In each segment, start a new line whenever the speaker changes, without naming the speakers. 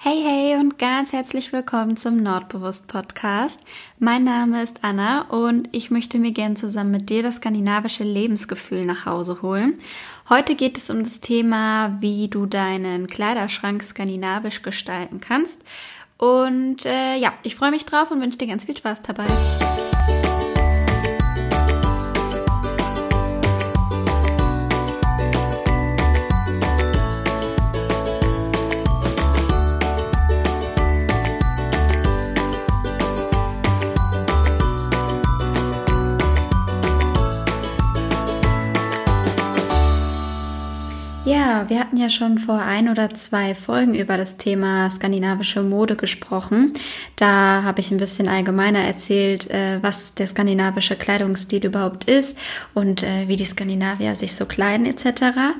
Hey, hey und ganz herzlich willkommen zum Nordbewusst Podcast. Mein Name ist Anna und ich möchte mir gern zusammen mit dir das skandinavische Lebensgefühl nach Hause holen. Heute geht es um das Thema, wie du deinen Kleiderschrank skandinavisch gestalten kannst. Und äh, ja, ich freue mich drauf und wünsche dir ganz viel Spaß dabei. Wir hatten ja schon vor ein oder zwei Folgen über das Thema skandinavische Mode gesprochen. Da habe ich ein bisschen allgemeiner erzählt, äh, was der skandinavische Kleidungsstil überhaupt ist und äh, wie die Skandinavier sich so kleiden etc.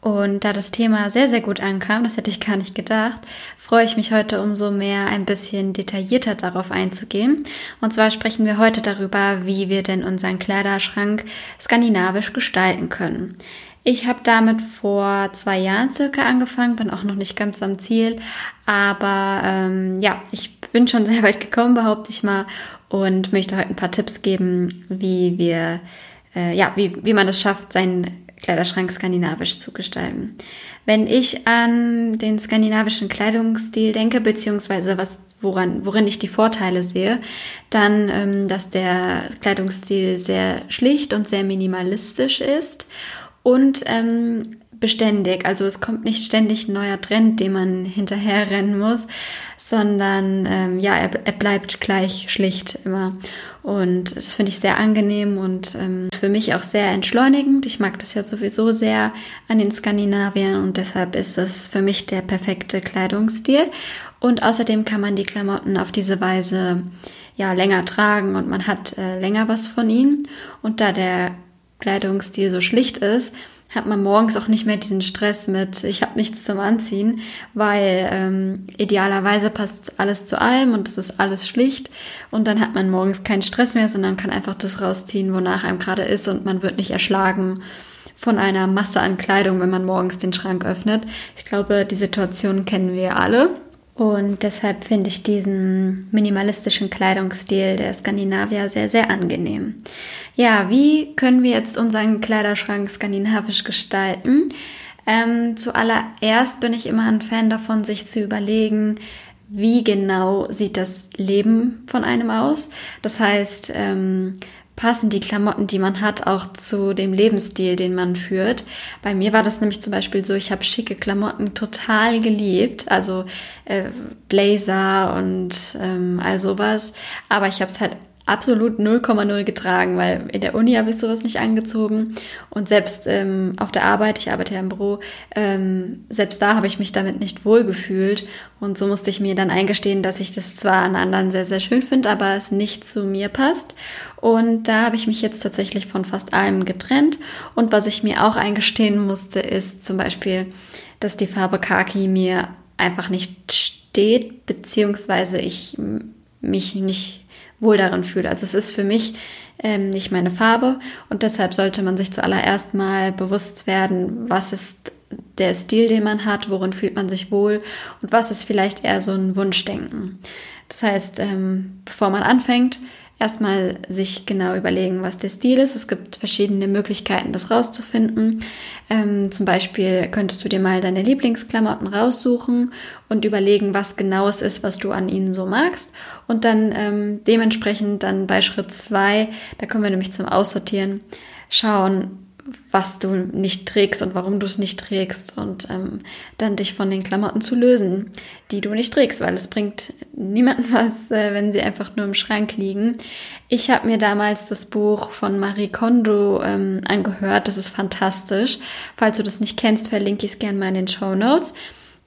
Und da das Thema sehr, sehr gut ankam, das hätte ich gar nicht gedacht, freue ich mich heute umso mehr ein bisschen detaillierter darauf einzugehen. Und zwar sprechen wir heute darüber, wie wir denn unseren Kleiderschrank skandinavisch gestalten können. Ich habe damit vor zwei Jahren circa angefangen, bin auch noch nicht ganz am Ziel, aber ähm, ja, ich bin schon sehr weit gekommen, behaupte ich mal, und möchte heute ein paar Tipps geben, wie wir, äh, ja, wie, wie man es schafft, seinen Kleiderschrank skandinavisch zu gestalten. Wenn ich an den skandinavischen Kleidungsstil denke, beziehungsweise was woran, worin ich die Vorteile sehe, dann, ähm, dass der Kleidungsstil sehr schlicht und sehr minimalistisch ist und ähm, beständig. Also es kommt nicht ständig ein neuer Trend, den man hinterherrennen muss, sondern ähm, ja, er, er bleibt gleich schlicht immer. Und das finde ich sehr angenehm und ähm, für mich auch sehr entschleunigend. Ich mag das ja sowieso sehr an den Skandinaviern und deshalb ist es für mich der perfekte Kleidungsstil. Und außerdem kann man die Klamotten auf diese Weise ja länger tragen und man hat äh, länger was von ihnen. Und da der Kleidungsstil so schlicht ist, hat man morgens auch nicht mehr diesen Stress mit, ich habe nichts zum Anziehen, weil ähm, idealerweise passt alles zu allem und es ist alles schlicht und dann hat man morgens keinen Stress mehr, sondern kann einfach das rausziehen, wonach einem gerade ist und man wird nicht erschlagen von einer Masse an Kleidung, wenn man morgens den Schrank öffnet. Ich glaube, die Situation kennen wir alle. Und deshalb finde ich diesen minimalistischen Kleidungsstil der Skandinavier sehr, sehr angenehm. Ja, wie können wir jetzt unseren Kleiderschrank skandinavisch gestalten? Ähm, zuallererst bin ich immer ein Fan davon, sich zu überlegen, wie genau sieht das Leben von einem aus. Das heißt, ähm, passen die Klamotten, die man hat, auch zu dem Lebensstil, den man führt. Bei mir war das nämlich zum Beispiel so, ich habe schicke Klamotten total geliebt, also äh, Blazer und ähm, all sowas, aber ich habe es halt absolut 0,0 getragen, weil in der Uni habe ich sowas nicht angezogen. Und selbst ähm, auf der Arbeit, ich arbeite ja im Büro, ähm, selbst da habe ich mich damit nicht wohl gefühlt und so musste ich mir dann eingestehen, dass ich das zwar an anderen sehr, sehr schön finde, aber es nicht zu mir passt. Und da habe ich mich jetzt tatsächlich von fast allem getrennt. Und was ich mir auch eingestehen musste, ist zum Beispiel, dass die Farbe Kaki mir einfach nicht steht, beziehungsweise ich mich nicht wohl darin fühle. Also es ist für mich ähm, nicht meine Farbe und deshalb sollte man sich zuallererst mal bewusst werden, was ist der Stil, den man hat, worin fühlt man sich wohl und was ist vielleicht eher so ein Wunschdenken. Das heißt, ähm, bevor man anfängt, erstmal sich genau überlegen, was der Stil ist. Es gibt verschiedene Möglichkeiten, das rauszufinden. Ähm, zum Beispiel könntest du dir mal deine Lieblingsklamotten raussuchen und überlegen, was genau es ist, was du an ihnen so magst. Und dann ähm, dementsprechend dann bei Schritt zwei, da kommen wir nämlich zum Aussortieren, schauen, was du nicht trägst und warum du es nicht trägst und ähm, dann dich von den Klamotten zu lösen, die du nicht trägst, weil es bringt niemandem was, äh, wenn sie einfach nur im Schrank liegen. Ich habe mir damals das Buch von Marie Kondo ähm, angehört, das ist fantastisch. Falls du das nicht kennst, verlinke ich es gerne mal in den Show Notes.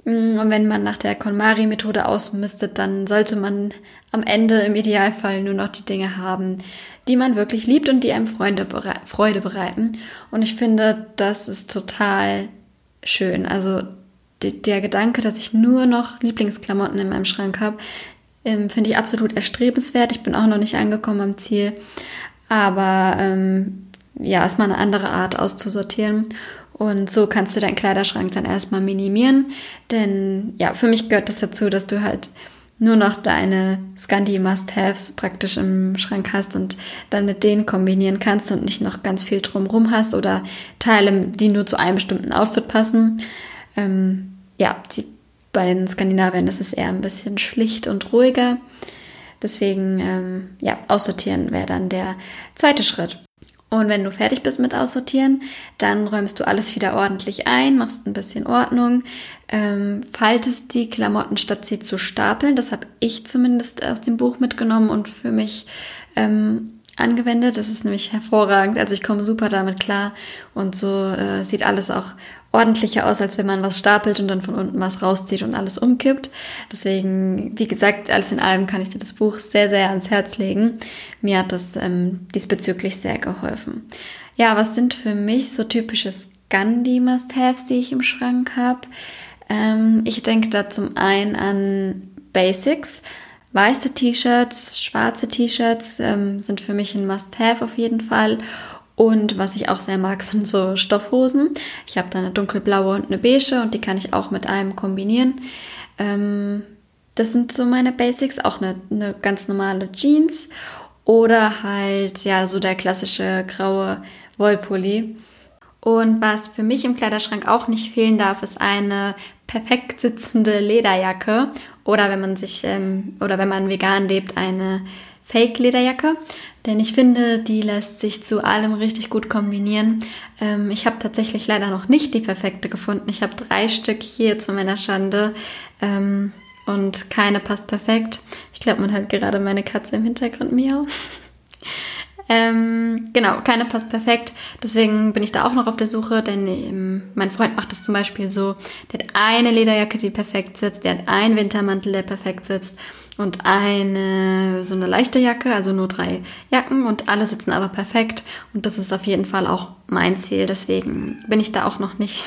Mm, und wenn man nach der KonMari-Methode ausmistet, dann sollte man am Ende im Idealfall nur noch die Dinge haben, die man wirklich liebt und die einem Freunde bere Freude bereiten. Und ich finde, das ist total schön. Also der Gedanke, dass ich nur noch Lieblingsklamotten in meinem Schrank habe, ähm, finde ich absolut erstrebenswert. Ich bin auch noch nicht angekommen am Ziel. Aber ähm, ja, ist mal eine andere Art auszusortieren. Und so kannst du deinen Kleiderschrank dann erstmal minimieren. Denn ja, für mich gehört es das dazu, dass du halt nur noch deine Scandi Must-Haves praktisch im Schrank hast und dann mit denen kombinieren kannst und nicht noch ganz viel drumrum hast oder Teile, die nur zu einem bestimmten Outfit passen. Ähm, ja, die, bei den Skandinaviern ist es eher ein bisschen schlicht und ruhiger. Deswegen, ähm, ja, aussortieren wäre dann der zweite Schritt. Und wenn du fertig bist mit Aussortieren, dann räumst du alles wieder ordentlich ein, machst ein bisschen Ordnung, ähm, faltest die Klamotten statt sie zu stapeln. Das habe ich zumindest aus dem Buch mitgenommen und für mich ähm, angewendet. Das ist nämlich hervorragend. Also ich komme super damit klar und so äh, sieht alles auch ordentlicher aus, als wenn man was stapelt und dann von unten was rauszieht und alles umkippt. Deswegen, wie gesagt, alles in allem kann ich dir das Buch sehr, sehr ans Herz legen. Mir hat das ähm, diesbezüglich sehr geholfen. Ja, was sind für mich so typische Scandi-Must-Haves, die ich im Schrank habe? Ähm, ich denke da zum einen an Basics. Weiße T-Shirts, schwarze T-Shirts ähm, sind für mich ein Must-Have auf jeden Fall. Und was ich auch sehr mag, sind so Stoffhosen. Ich habe da eine dunkelblaue und eine beige und die kann ich auch mit einem kombinieren. Ähm, das sind so meine Basics, auch eine, eine ganz normale Jeans oder halt ja so der klassische graue Wollpulli. Und was für mich im Kleiderschrank auch nicht fehlen darf, ist eine perfekt sitzende Lederjacke oder wenn man sich ähm, oder wenn man vegan lebt, eine Fake-Lederjacke. Denn ich finde, die lässt sich zu allem richtig gut kombinieren. Ähm, ich habe tatsächlich leider noch nicht die perfekte gefunden. Ich habe drei Stück hier zu meiner Schande ähm, und keine passt perfekt. Ich glaube, man hört gerade meine Katze im Hintergrund miau. Ähm, genau, keine passt perfekt. Deswegen bin ich da auch noch auf der Suche, denn ähm, mein Freund macht das zum Beispiel so. Der hat eine Lederjacke, die perfekt sitzt, der hat einen Wintermantel, der perfekt sitzt und eine so eine leichte Jacke, also nur drei Jacken und alle sitzen aber perfekt und das ist auf jeden Fall auch mein Ziel. Deswegen bin ich da auch noch nicht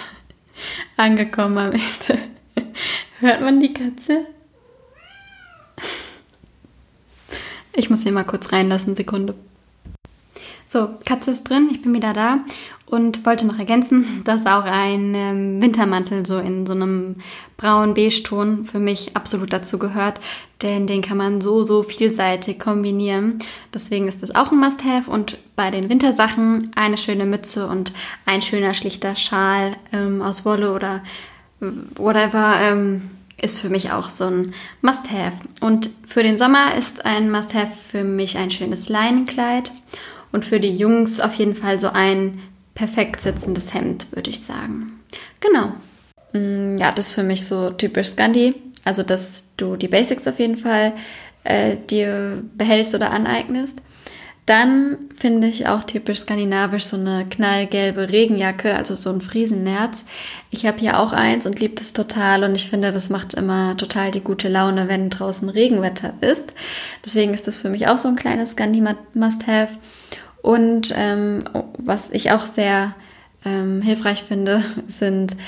angekommen am Ende. Hört man die Katze? Ich muss hier mal kurz reinlassen, Sekunde. So, Katze ist drin, ich bin wieder da und wollte noch ergänzen, dass auch ein ähm, Wintermantel so in so einem braun-beige-Ton für mich absolut dazu gehört, denn den kann man so, so vielseitig kombinieren. Deswegen ist das auch ein Must-Have und bei den Wintersachen eine schöne Mütze und ein schöner, schlichter Schal ähm, aus Wolle oder whatever ähm, ist für mich auch so ein Must-Have. Und für den Sommer ist ein Must-Have für mich ein schönes Leinenkleid und für die Jungs auf jeden Fall so ein perfekt sitzendes Hemd, würde ich sagen. Genau. Mm, ja, das ist für mich so typisch Scandi. Also, dass du die Basics auf jeden Fall äh, dir behältst oder aneignest. Dann finde ich auch typisch skandinavisch so eine knallgelbe Regenjacke, also so ein Friesennerz. Ich habe hier auch eins und liebe das total und ich finde, das macht immer total die gute Laune, wenn draußen Regenwetter ist. Deswegen ist das für mich auch so ein kleines Scandi-Must-Have. Und ähm, was ich auch sehr ähm, hilfreich finde, sind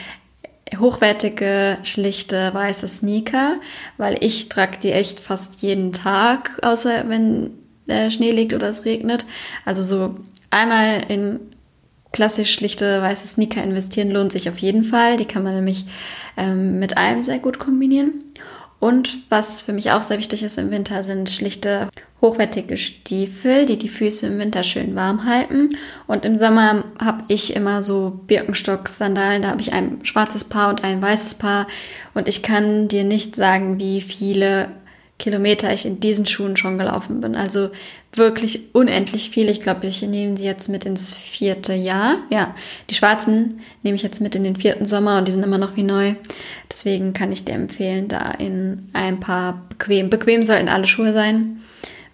hochwertige, schlichte, weiße Sneaker, weil ich trage die echt fast jeden Tag, außer wenn äh, Schnee liegt oder es regnet. Also so einmal in klassisch schlichte weiße Sneaker investieren lohnt sich auf jeden Fall. Die kann man nämlich ähm, mit allem sehr gut kombinieren. Und was für mich auch sehr wichtig ist im Winter, sind schlichte, hochwertige Stiefel, die die Füße im Winter schön warm halten. Und im Sommer habe ich immer so Birkenstock-Sandalen. Da habe ich ein schwarzes Paar und ein weißes Paar. Und ich kann dir nicht sagen, wie viele Kilometer ich in diesen Schuhen schon gelaufen bin. Also wirklich unendlich viel. Ich glaube, ich nehme sie jetzt mit ins vierte Jahr. Ja, die schwarzen nehme ich jetzt mit in den vierten Sommer und die sind immer noch wie neu. Deswegen kann ich dir empfehlen, da in ein paar bequem, bequem sollten alle Schuhe sein,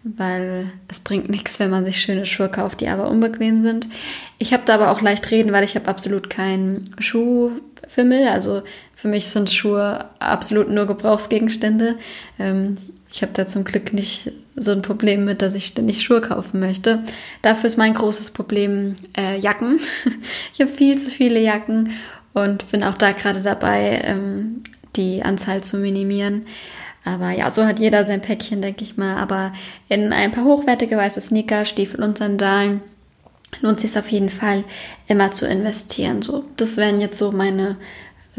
weil es bringt nichts, wenn man sich schöne Schuhe kauft, die aber unbequem sind. Ich habe da aber auch leicht reden, weil ich habe absolut keinen Schuhfimmel. Also für mich sind Schuhe absolut nur Gebrauchsgegenstände. Ähm, ich habe da zum Glück nicht so ein Problem mit, dass ich ständig Schuhe kaufen möchte. Dafür ist mein großes Problem äh, Jacken. ich habe viel zu viele Jacken und bin auch da gerade dabei, ähm, die Anzahl zu minimieren. Aber ja, so hat jeder sein Päckchen, denke ich mal. Aber in ein paar hochwertige weiße Sneaker, Stiefel und Sandalen lohnt sich auf jeden Fall immer zu investieren. So, das wären jetzt so meine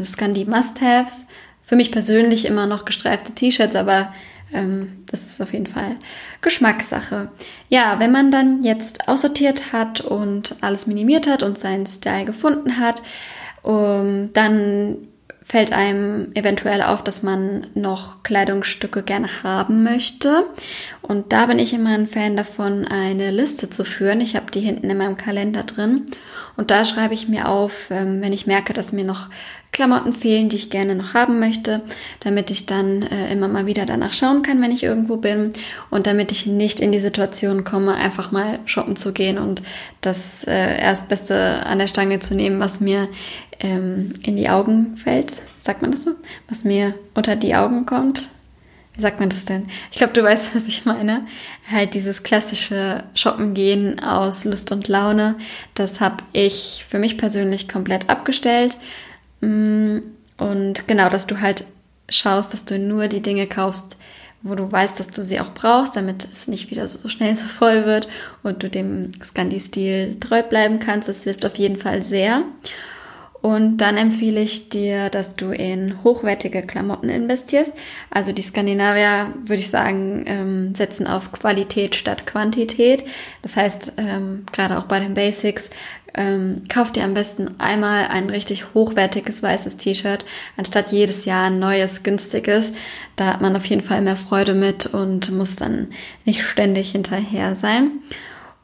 Scandi Must-Haves. Für mich persönlich immer noch gestreifte T-Shirts, aber ähm, das ist auf jeden Fall Geschmackssache. Ja, wenn man dann jetzt aussortiert hat und alles minimiert hat und seinen Style gefunden hat, um, dann fällt einem eventuell auf, dass man noch Kleidungsstücke gerne haben möchte. Und da bin ich immer ein Fan davon, eine Liste zu führen. Ich habe die hinten in meinem Kalender drin. Und da schreibe ich mir auf, ähm, wenn ich merke, dass mir noch Klamotten fehlen, die ich gerne noch haben möchte, damit ich dann äh, immer mal wieder danach schauen kann, wenn ich irgendwo bin und damit ich nicht in die Situation komme, einfach mal shoppen zu gehen und das äh, Erstbeste an der Stange zu nehmen, was mir ähm, in die Augen fällt. Sagt man das so? Was mir unter die Augen kommt. Wie sagt man das denn? Ich glaube, du weißt, was ich meine. Halt dieses klassische Shoppen gehen aus Lust und Laune, das habe ich für mich persönlich komplett abgestellt. Mm, und genau, dass du halt schaust, dass du nur die Dinge kaufst, wo du weißt, dass du sie auch brauchst, damit es nicht wieder so schnell so voll wird und du dem Scandi-Stil treu bleiben kannst. Das hilft auf jeden Fall sehr. Und dann empfehle ich dir, dass du in hochwertige Klamotten investierst. Also die Skandinavier, würde ich sagen, ähm, setzen auf Qualität statt Quantität. Das heißt, ähm, gerade auch bei den Basics, ähm, kauf dir am besten einmal ein richtig hochwertiges weißes T-Shirt, anstatt jedes Jahr ein neues, günstiges. Da hat man auf jeden Fall mehr Freude mit und muss dann nicht ständig hinterher sein.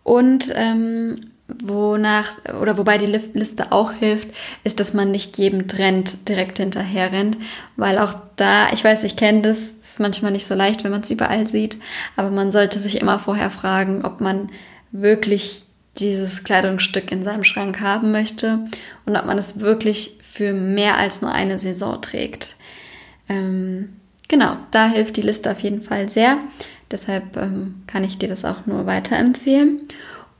Und ähm, wonach oder wobei die Liste auch hilft, ist, dass man nicht jedem Trend direkt hinterher rennt, weil auch da, ich weiß, ich kenne das, ist manchmal nicht so leicht, wenn man es überall sieht, aber man sollte sich immer vorher fragen, ob man wirklich dieses Kleidungsstück in seinem Schrank haben möchte und ob man es wirklich für mehr als nur eine Saison trägt. Ähm, genau, da hilft die Liste auf jeden Fall sehr. Deshalb ähm, kann ich dir das auch nur weiterempfehlen.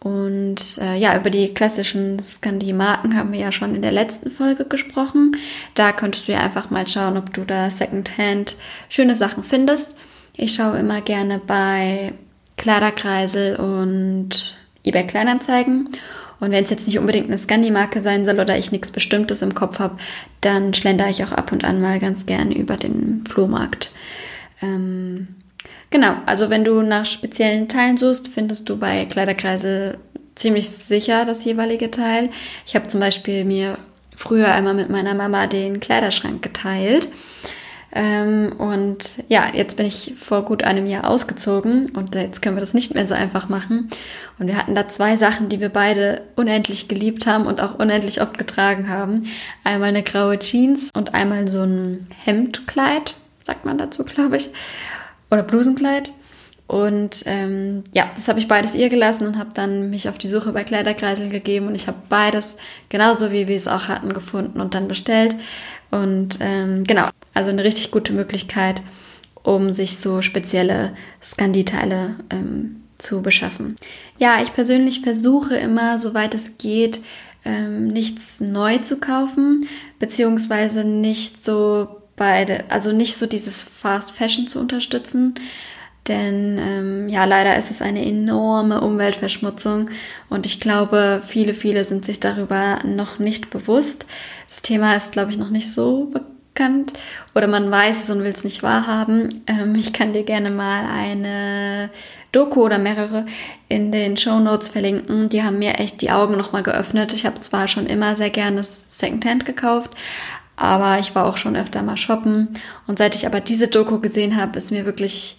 Und äh, ja, über die klassischen Scandi-Marken haben wir ja schon in der letzten Folge gesprochen. Da könntest du ja einfach mal schauen, ob du da Secondhand schöne Sachen findest. Ich schaue immer gerne bei Kleiderkreisel und eBay Kleinanzeigen. Und wenn es jetzt nicht unbedingt eine Scandi-Marke sein soll oder ich nichts Bestimmtes im Kopf habe, dann schlendere ich auch ab und an mal ganz gerne über den Flohmarkt. Ähm, Genau, also wenn du nach speziellen Teilen suchst, findest du bei Kleiderkreise ziemlich sicher das jeweilige Teil. Ich habe zum Beispiel mir früher einmal mit meiner Mama den Kleiderschrank geteilt. Ähm, und ja, jetzt bin ich vor gut einem Jahr ausgezogen und jetzt können wir das nicht mehr so einfach machen. Und wir hatten da zwei Sachen, die wir beide unendlich geliebt haben und auch unendlich oft getragen haben. Einmal eine graue Jeans und einmal so ein Hemdkleid, sagt man dazu, glaube ich oder Blusenkleid. Und ähm, ja, das habe ich beides ihr gelassen und habe dann mich auf die Suche bei Kleiderkreisel gegeben und ich habe beides genauso wie wir es auch hatten gefunden und dann bestellt. Und ähm, genau, also eine richtig gute Möglichkeit, um sich so spezielle Scandi-Teile ähm, zu beschaffen. Ja, ich persönlich versuche immer, soweit es geht, ähm, nichts neu zu kaufen, beziehungsweise nicht so beide, also nicht so dieses Fast Fashion zu unterstützen. Denn ähm, ja, leider ist es eine enorme Umweltverschmutzung und ich glaube, viele, viele sind sich darüber noch nicht bewusst. Das Thema ist, glaube ich, noch nicht so bekannt oder man weiß es und will es nicht wahrhaben. Ähm, ich kann dir gerne mal eine Doku oder mehrere in den Show Notes verlinken. Die haben mir echt die Augen nochmal geöffnet. Ich habe zwar schon immer sehr gerne Secondhand gekauft, aber ich war auch schon öfter mal shoppen. Und seit ich aber diese Doku gesehen habe, ist mir wirklich,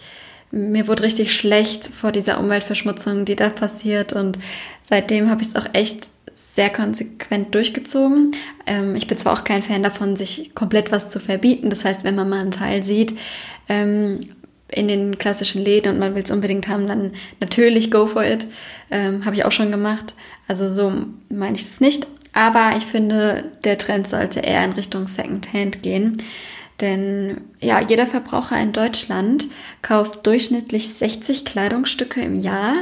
mir wurde richtig schlecht vor dieser Umweltverschmutzung, die da passiert. Und seitdem habe ich es auch echt sehr konsequent durchgezogen. Ähm, ich bin zwar auch kein Fan davon, sich komplett was zu verbieten. Das heißt, wenn man mal einen Teil sieht, ähm, in den klassischen Läden und man will es unbedingt haben, dann natürlich go for it. Ähm, habe ich auch schon gemacht. Also so meine ich das nicht. Aber ich finde, der Trend sollte eher in Richtung Secondhand gehen. Denn ja, jeder Verbraucher in Deutschland kauft durchschnittlich 60 Kleidungsstücke im Jahr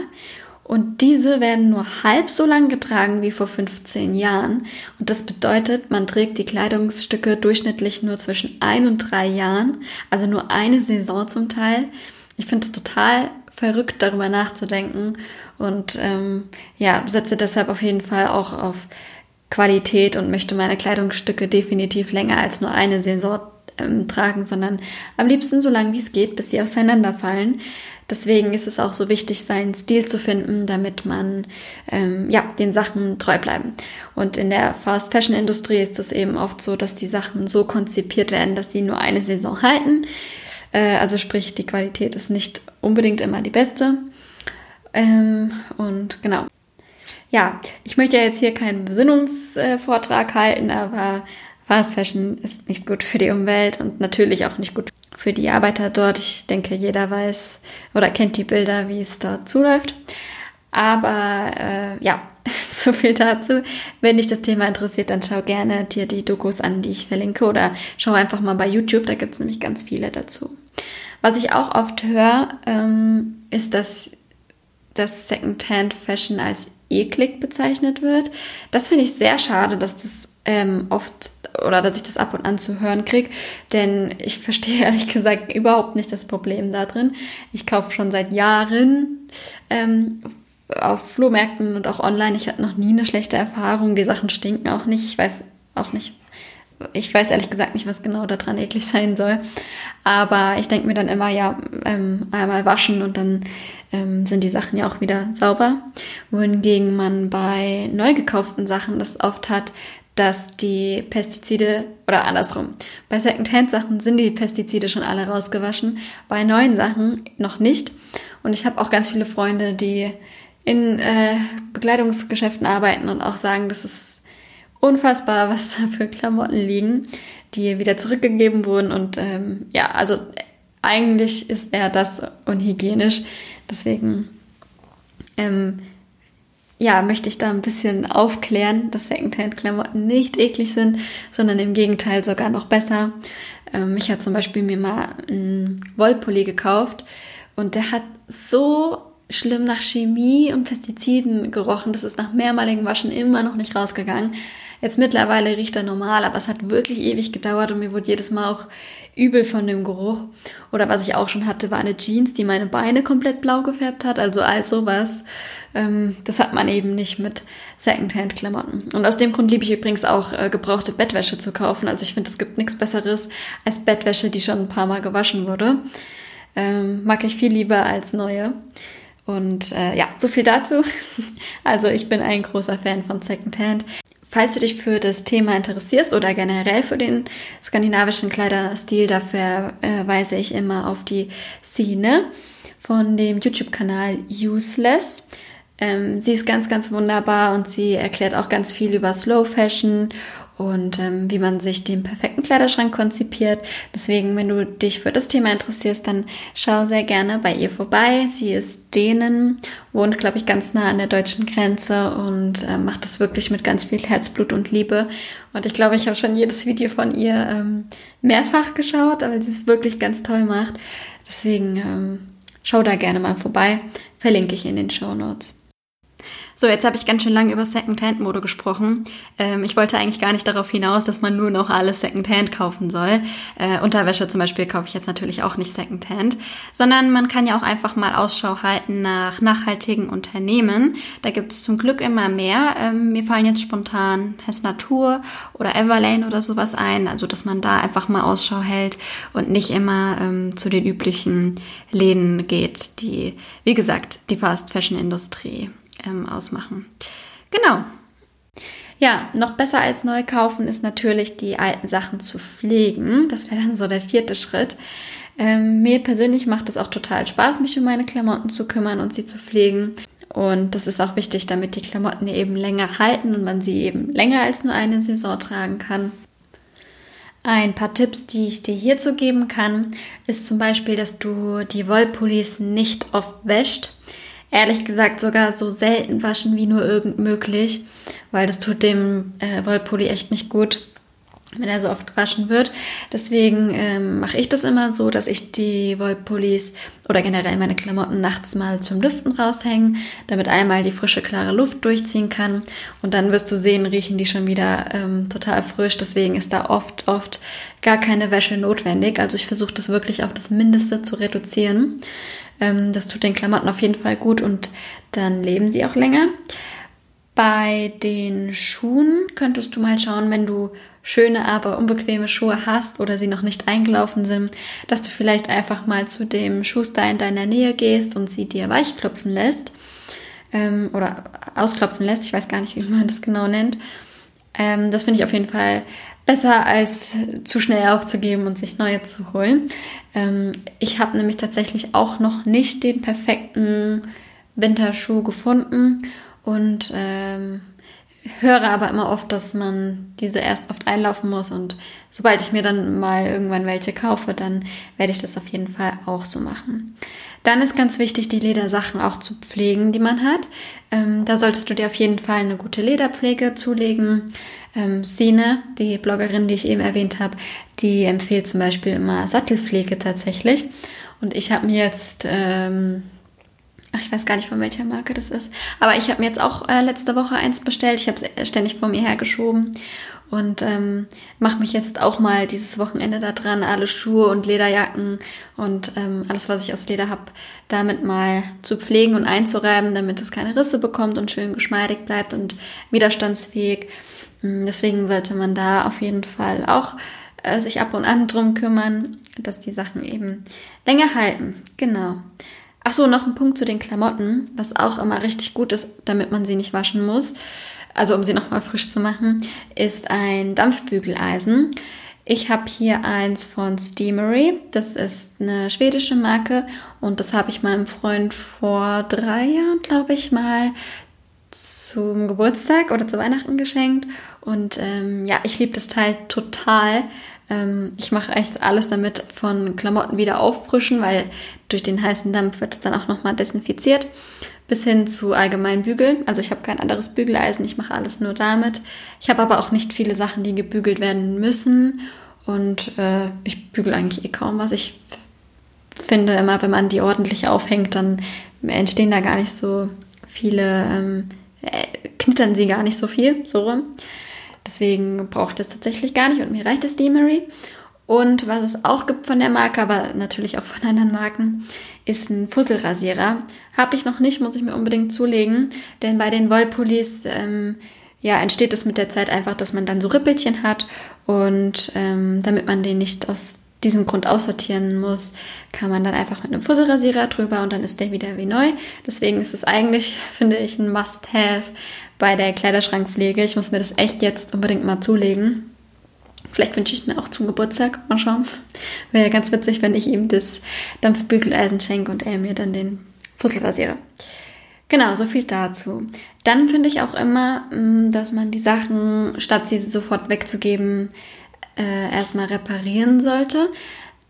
und diese werden nur halb so lang getragen wie vor 15 Jahren. Und das bedeutet, man trägt die Kleidungsstücke durchschnittlich nur zwischen ein und drei Jahren, also nur eine Saison zum Teil. Ich finde es total verrückt, darüber nachzudenken und ähm, ja, setze deshalb auf jeden Fall auch auf Qualität und möchte meine Kleidungsstücke definitiv länger als nur eine Saison ähm, tragen, sondern am liebsten so lange wie es geht, bis sie auseinanderfallen. Deswegen ist es auch so wichtig, seinen Stil zu finden, damit man ähm, ja den Sachen treu bleiben. Und in der Fast Fashion Industrie ist es eben oft so, dass die Sachen so konzipiert werden, dass sie nur eine Saison halten. Äh, also sprich, die Qualität ist nicht unbedingt immer die beste. Ähm, und genau. Ja, ich möchte ja jetzt hier keinen Besinnungsvortrag halten, aber Fast Fashion ist nicht gut für die Umwelt und natürlich auch nicht gut für die Arbeiter dort. Ich denke, jeder weiß oder kennt die Bilder, wie es dort zuläuft. Aber äh, ja, so viel dazu. Wenn dich das Thema interessiert, dann schau gerne dir die Dokus an, die ich verlinke oder schau einfach mal bei YouTube, da gibt es nämlich ganz viele dazu. Was ich auch oft höre, ähm, ist, dass das Secondhand Fashion als eklig bezeichnet wird. Das finde ich sehr schade, dass das ähm, oft oder dass ich das ab und an zu hören kriege, denn ich verstehe ehrlich gesagt überhaupt nicht das Problem da drin. Ich kaufe schon seit Jahren ähm, auf Flohmärkten und auch online. Ich hatte noch nie eine schlechte Erfahrung. Die Sachen stinken auch nicht. Ich weiß auch nicht, ich weiß ehrlich gesagt nicht, was genau daran eklig sein soll. Aber ich denke mir dann immer, ja, ähm, einmal waschen und dann ähm, sind die Sachen ja auch wieder sauber. Wohingegen man bei neu gekauften Sachen das oft hat, dass die Pestizide oder andersrum. Bei Secondhand-Sachen sind die Pestizide schon alle rausgewaschen, bei neuen Sachen noch nicht. Und ich habe auch ganz viele Freunde, die in äh, Bekleidungsgeschäften arbeiten und auch sagen, das ist unfassbar, was da für Klamotten liegen, die wieder zurückgegeben wurden. Und ähm, ja, also eigentlich ist eher das unhygienisch. Deswegen ähm, ja, möchte ich da ein bisschen aufklären, dass Secondhand-Klamotten nicht eklig sind, sondern im Gegenteil sogar noch besser. Ähm, ich hatte zum Beispiel mir mal einen Wollpulli gekauft und der hat so schlimm nach Chemie und Pestiziden gerochen. Das ist nach mehrmaligem Waschen immer noch nicht rausgegangen. Jetzt mittlerweile riecht er normal, aber es hat wirklich ewig gedauert und mir wurde jedes Mal auch übel von dem Geruch. Oder was ich auch schon hatte, war eine Jeans, die meine Beine komplett blau gefärbt hat. Also all sowas. Ähm, das hat man eben nicht mit Secondhand-Klamotten. Und aus dem Grund liebe ich übrigens auch äh, gebrauchte Bettwäsche zu kaufen. Also ich finde, es gibt nichts Besseres als Bettwäsche, die schon ein paar Mal gewaschen wurde. Ähm, mag ich viel lieber als neue. Und äh, ja, so viel dazu. Also ich bin ein großer Fan von Secondhand. Falls du dich für das Thema interessierst oder generell für den skandinavischen Kleiderstil, dafür äh, weise ich immer auf die Szene von dem YouTube-Kanal Useless. Ähm, sie ist ganz, ganz wunderbar und sie erklärt auch ganz viel über Slow Fashion und ähm, wie man sich den perfekten Kleiderschrank konzipiert. Deswegen, wenn du dich für das Thema interessierst, dann schau sehr gerne bei ihr vorbei. Sie ist Dänen, wohnt, glaube ich, ganz nah an der deutschen Grenze und äh, macht das wirklich mit ganz viel Herzblut und Liebe. Und ich glaube, ich habe schon jedes Video von ihr ähm, mehrfach geschaut, aber sie es wirklich ganz toll macht. Deswegen ähm, schau da gerne mal vorbei. Verlinke ich in den Show Notes. So, jetzt habe ich ganz schön lange über Secondhand-Mode gesprochen. Ähm, ich wollte eigentlich gar nicht darauf hinaus, dass man nur noch alles Secondhand kaufen soll. Äh, Unterwäsche zum Beispiel kaufe ich jetzt natürlich auch nicht Secondhand, sondern man kann ja auch einfach mal Ausschau halten nach nachhaltigen Unternehmen. Da gibt es zum Glück immer mehr. Ähm, mir fallen jetzt spontan Hess Natur oder Everlane oder sowas ein, also dass man da einfach mal Ausschau hält und nicht immer ähm, zu den üblichen Läden geht, die, wie gesagt, die Fast Fashion Industrie ähm, ausmachen. Genau. Ja, noch besser als neu kaufen ist natürlich die alten Sachen zu pflegen. Das wäre dann so der vierte Schritt. Ähm, mir persönlich macht es auch total Spaß, mich um meine Klamotten zu kümmern und sie zu pflegen. Und das ist auch wichtig, damit die Klamotten eben länger halten und man sie eben länger als nur eine Saison tragen kann. Ein paar Tipps, die ich dir hierzu geben kann, ist zum Beispiel, dass du die Wollpullis nicht oft wäscht ehrlich gesagt sogar so selten waschen wie nur irgend möglich, weil das tut dem äh, Wollpulli echt nicht gut. Wenn er so oft gewaschen wird. Deswegen ähm, mache ich das immer so, dass ich die Wollpullis oder generell meine Klamotten nachts mal zum Lüften raushängen, damit einmal die frische, klare Luft durchziehen kann. Und dann wirst du sehen, riechen die schon wieder ähm, total frisch. Deswegen ist da oft, oft gar keine Wäsche notwendig. Also ich versuche das wirklich auf das Mindeste zu reduzieren. Ähm, das tut den Klamotten auf jeden Fall gut und dann leben sie auch länger. Bei den Schuhen könntest du mal schauen, wenn du schöne, aber unbequeme Schuhe hast oder sie noch nicht eingelaufen sind, dass du vielleicht einfach mal zu dem Schuhster in deiner Nähe gehst und sie dir weichklopfen lässt ähm, oder ausklopfen lässt. Ich weiß gar nicht, wie man das genau nennt. Ähm, das finde ich auf jeden Fall besser, als zu schnell aufzugeben und sich neue zu holen. Ähm, ich habe nämlich tatsächlich auch noch nicht den perfekten Winterschuh gefunden und ähm, höre aber immer oft, dass man diese erst oft einlaufen muss und sobald ich mir dann mal irgendwann welche kaufe, dann werde ich das auf jeden Fall auch so machen. Dann ist ganz wichtig, die Ledersachen auch zu pflegen, die man hat. Ähm, da solltest du dir auf jeden Fall eine gute Lederpflege zulegen. Ähm, Sine, die Bloggerin, die ich eben erwähnt habe, die empfiehlt zum Beispiel immer Sattelpflege tatsächlich. Und ich habe mir jetzt ähm, ich weiß gar nicht, von welcher Marke das ist. Aber ich habe mir jetzt auch äh, letzte Woche eins bestellt. Ich habe es ständig vor mir hergeschoben und ähm, mache mich jetzt auch mal dieses Wochenende da dran, alle Schuhe und Lederjacken und ähm, alles, was ich aus Leder habe, damit mal zu pflegen und einzureiben, damit es keine Risse bekommt und schön geschmeidig bleibt und widerstandsfähig. Hm, deswegen sollte man da auf jeden Fall auch äh, sich ab und an drum kümmern, dass die Sachen eben länger halten. Genau. Ach so, noch ein Punkt zu den Klamotten, was auch immer richtig gut ist, damit man sie nicht waschen muss, also um sie nochmal frisch zu machen, ist ein Dampfbügeleisen. Ich habe hier eins von Steamery. Das ist eine schwedische Marke und das habe ich meinem Freund vor drei Jahren, glaube ich, mal zum Geburtstag oder zu Weihnachten geschenkt. Und ähm, ja, ich liebe das Teil total. Ähm, ich mache echt alles damit von Klamotten wieder auffrischen, weil durch den heißen Dampf wird es dann auch nochmal desinfiziert. Bis hin zu allgemeinen Bügeln. Also ich habe kein anderes Bügeleisen, ich mache alles nur damit. Ich habe aber auch nicht viele Sachen, die gebügelt werden müssen. Und äh, ich bügel eigentlich eh kaum was. Ich finde immer, wenn man die ordentlich aufhängt, dann entstehen da gar nicht so viele, ähm, äh, knittern sie gar nicht so viel, so rum. Deswegen brauche ich das tatsächlich gar nicht und mir reicht das Demery. Und was es auch gibt von der Marke, aber natürlich auch von anderen Marken, ist ein Fusselrasierer. Habe ich noch nicht, muss ich mir unbedingt zulegen, denn bei den Wollpullis ähm, ja, entsteht es mit der Zeit einfach, dass man dann so Rippelchen hat und ähm, damit man den nicht aus diesem Grund aussortieren muss, kann man dann einfach mit einem Fusselrasierer drüber und dann ist der wieder wie neu. Deswegen ist es eigentlich, finde ich, ein Must-Have bei der Kleiderschrankpflege. Ich muss mir das echt jetzt unbedingt mal zulegen. Vielleicht wünsche ich mir auch zum Geburtstag. Mal schauen. Wäre ja ganz witzig, wenn ich ihm das Dampfbügeleisen schenke und er mir dann den Fusselrasierer. Genau, so viel dazu. Dann finde ich auch immer, mm, dass man die Sachen, statt sie sofort wegzugeben, äh, erstmal reparieren sollte.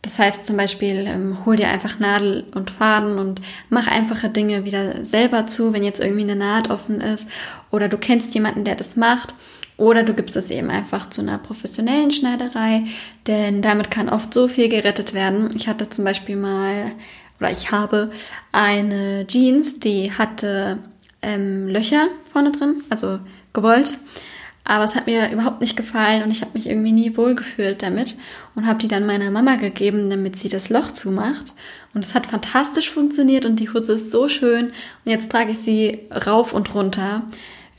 Das heißt zum Beispiel, ähm, hol dir einfach Nadel und Faden und mach einfache Dinge wieder selber zu, wenn jetzt irgendwie eine Naht offen ist oder du kennst jemanden, der das macht oder du gibst es eben einfach zu einer professionellen Schneiderei, denn damit kann oft so viel gerettet werden. Ich hatte zum Beispiel mal oder ich habe eine Jeans, die hatte ähm, Löcher vorne drin, also gewollt. Aber es hat mir überhaupt nicht gefallen und ich habe mich irgendwie nie wohlgefühlt damit und habe die dann meiner Mama gegeben, damit sie das Loch zumacht. Und es hat fantastisch funktioniert und die Hose ist so schön. Und jetzt trage ich sie rauf und runter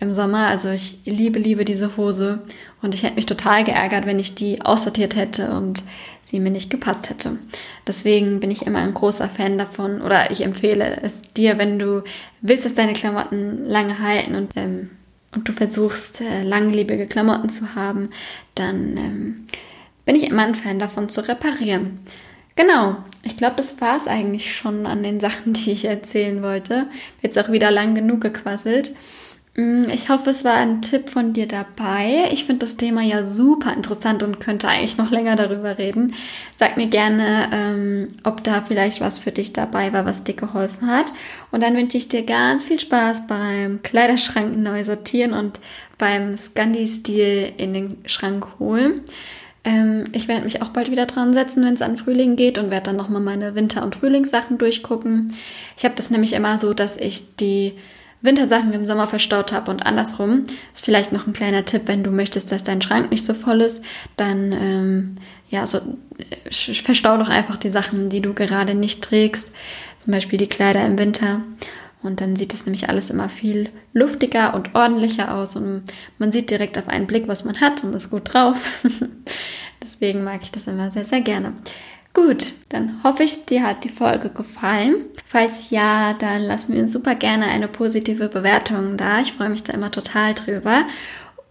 im Sommer. Also ich liebe, liebe diese Hose. Und ich hätte mich total geärgert, wenn ich die aussortiert hätte und sie mir nicht gepasst hätte. Deswegen bin ich immer ein großer Fan davon oder ich empfehle es dir, wenn du willst, dass deine Klamotten lange halten und ähm, und du versuchst, äh, langlebige Klamotten zu haben, dann ähm, bin ich immer ein Fan davon zu reparieren. Genau, ich glaube, das war es eigentlich schon an den Sachen, die ich erzählen wollte. Jetzt auch wieder lang genug gequasselt. Mm, ich hoffe, es war ein Tipp von dir dabei. Ich finde das Thema ja super interessant und könnte eigentlich noch länger darüber reden. Sag mir gerne, ähm, ob da vielleicht was für dich dabei war, was dir geholfen hat. Und dann wünsche ich dir ganz viel Spaß beim Kleiderschrank neu sortieren und beim Scandi-Stil in den Schrank holen. Ähm, ich werde mich auch bald wieder dran setzen, wenn es an Frühling geht und werde dann nochmal meine Winter- und Frühlingssachen durchgucken. Ich habe das nämlich immer so, dass ich die Wintersachen im Sommer verstaut habe und andersrum. Ist vielleicht noch ein kleiner Tipp, wenn du möchtest, dass dein Schrank nicht so voll ist, dann ähm, ja, so äh, verstau doch einfach die Sachen, die du gerade nicht trägst, zum Beispiel die Kleider im Winter. Und dann sieht es nämlich alles immer viel luftiger und ordentlicher aus und man sieht direkt auf einen Blick, was man hat und ist gut drauf. Deswegen mag ich das immer sehr, sehr gerne. Gut, dann hoffe ich, dir hat die Folge gefallen. Falls ja, dann lass mir super gerne eine positive Bewertung da. Ich freue mich da immer total drüber.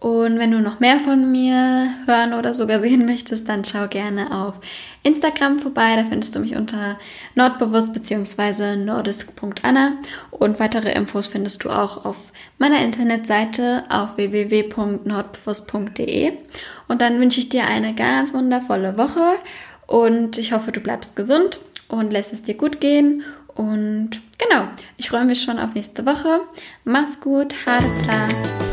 Und wenn du noch mehr von mir hören oder sogar sehen möchtest, dann schau gerne auf Instagram vorbei. Da findest du mich unter nordbewusst bzw. nordisk.anna. Und weitere Infos findest du auch auf meiner Internetseite auf www.nordbewusst.de. Und dann wünsche ich dir eine ganz wundervolle Woche und ich hoffe, du bleibst gesund und lässt es dir gut gehen. Und genau, ich freue mich schon auf nächste Woche. Mach's gut, Harta.